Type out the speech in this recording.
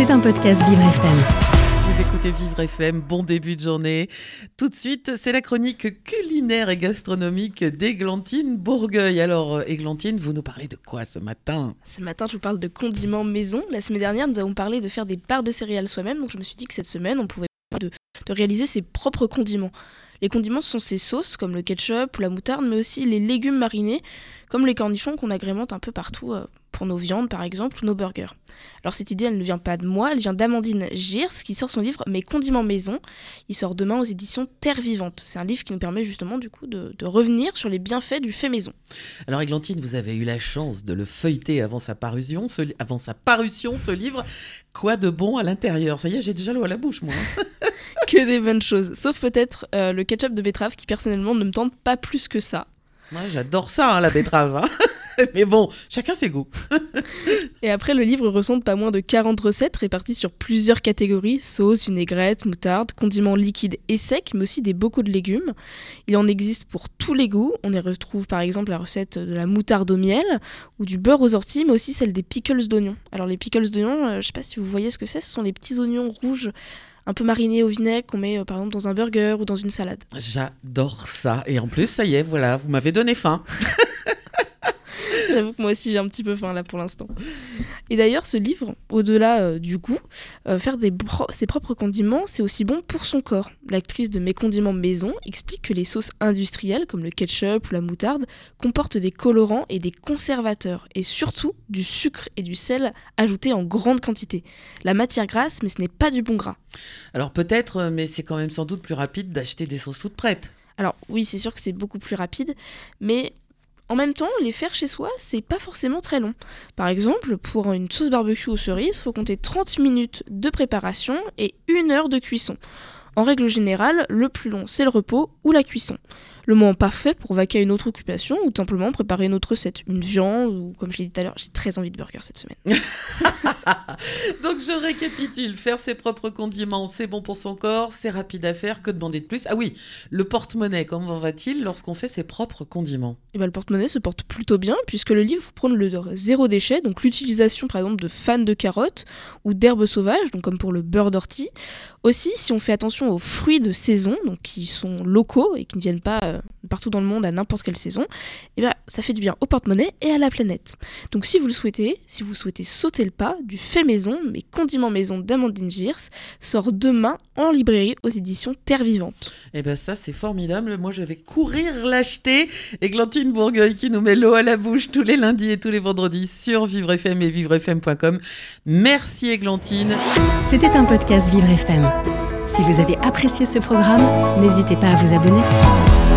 C'est un podcast Vivre FM. Vous écoutez Vivre FM, bon début de journée. Tout de suite, c'est la chronique culinaire et gastronomique d'Églantine Bourgueil. Alors, Églantine, vous nous parlez de quoi ce matin? Ce matin, je vous parle de condiments maison. La semaine dernière, nous avons parlé de faire des barres de céréales soi-même, donc je me suis dit que cette semaine, on pouvait de, réaliser ses propres condiments. Les condiments sont ces sauces, comme le ketchup ou la moutarde, mais aussi les légumes marinés, comme les cornichons qu'on agrémente un peu partout euh, pour nos viandes par exemple ou nos burgers. Alors cette idée, elle ne vient pas de moi, elle vient d'Amandine Girs qui sort son livre Mes condiments maison. Il sort demain aux éditions Terre Vivante. C'est un livre qui nous permet justement du coup de, de revenir sur les bienfaits du fait maison. Alors Églantine, vous avez eu la chance de le feuilleter avant sa parution, ce, avant sa parution, ce livre. Quoi de bon à l'intérieur? Ça y est, j'ai déjà l'eau à la bouche moi. hein. que des bonnes choses, sauf peut-être euh, le ketchup de betterave qui personnellement ne me tente pas plus que ça. Moi, j'adore ça, hein, la betterave. hein. Mais bon, chacun ses goûts. Et après, le livre recense pas moins de 40 recettes réparties sur plusieurs catégories sauce, vinaigrette, moutarde, condiments liquides et secs, mais aussi des bocaux de légumes. Il en existe pour tous les goûts. On y retrouve par exemple la recette de la moutarde au miel ou du beurre aux orties, mais aussi celle des pickles d'oignons. Alors, les pickles d'oignons, euh, je sais pas si vous voyez ce que c'est, ce sont les petits oignons rouges un peu marinés au vinaigre qu'on met euh, par exemple dans un burger ou dans une salade. J'adore ça. Et en plus, ça y est, voilà, vous m'avez donné faim. J'avoue que moi aussi j'ai un petit peu faim là pour l'instant. Et d'ailleurs, ce livre, au-delà euh, du goût, euh, faire des pro- ses propres condiments, c'est aussi bon pour son corps. L'actrice de Mes condiments maison explique que les sauces industrielles, comme le ketchup ou la moutarde, comportent des colorants et des conservateurs, et surtout du sucre et du sel ajoutés en grande quantité. La matière grasse, mais ce n'est pas du bon gras. Alors peut-être, euh, mais c'est quand même sans doute plus rapide d'acheter des sauces toutes prêtes. Alors oui, c'est sûr que c'est beaucoup plus rapide, mais en même temps, les faire chez soi, c'est pas forcément très long. Par exemple, pour une sauce barbecue aux cerises, il faut compter 30 minutes de préparation et une heure de cuisson. En règle générale, le plus long, c'est le repos ou la cuisson. Le moment parfait pour vaquer à une autre occupation ou simplement préparer une autre recette, une viande ou comme je l'ai dit tout à l'heure, j'ai très envie de burger cette semaine. Donc je récapitule, faire ses propres condiments, c'est bon pour son corps, c'est rapide à faire, que demander de plus? Ah oui, le porte-monnaie, comment va-t-il lorsqu'on fait ses propres condiments? Et ben, le porte-monnaie se porte plutôt bien puisque le livre prône le zéro déchet, donc l'utilisation par exemple de fans de carottes ou d'herbes sauvages, donc comme pour le beurre d'ortie. Aussi, si on fait attention aux fruits de saison, donc qui sont locaux et qui ne viennent pas euh, partout dans le monde à n'importe quelle saison, et ben, ça fait du bien au porte-monnaie et à la planète. Donc si vous le souhaitez, si vous souhaitez sauter le pas, du fait maison, mais condiments maison d'Amandine Girs, sort demain en librairie aux éditions Terre Vivante. Eh ben ça c'est formidable, moi je vais courir l'acheter. Églantine Bourgueil qui nous met l'eau à la bouche tous les lundis et tous les vendredis sur Vivre FM et vivrefm.com. Merci Églantine. C'était un podcast Vivre FM. Si vous avez apprécié ce programme, n'hésitez pas à vous abonner.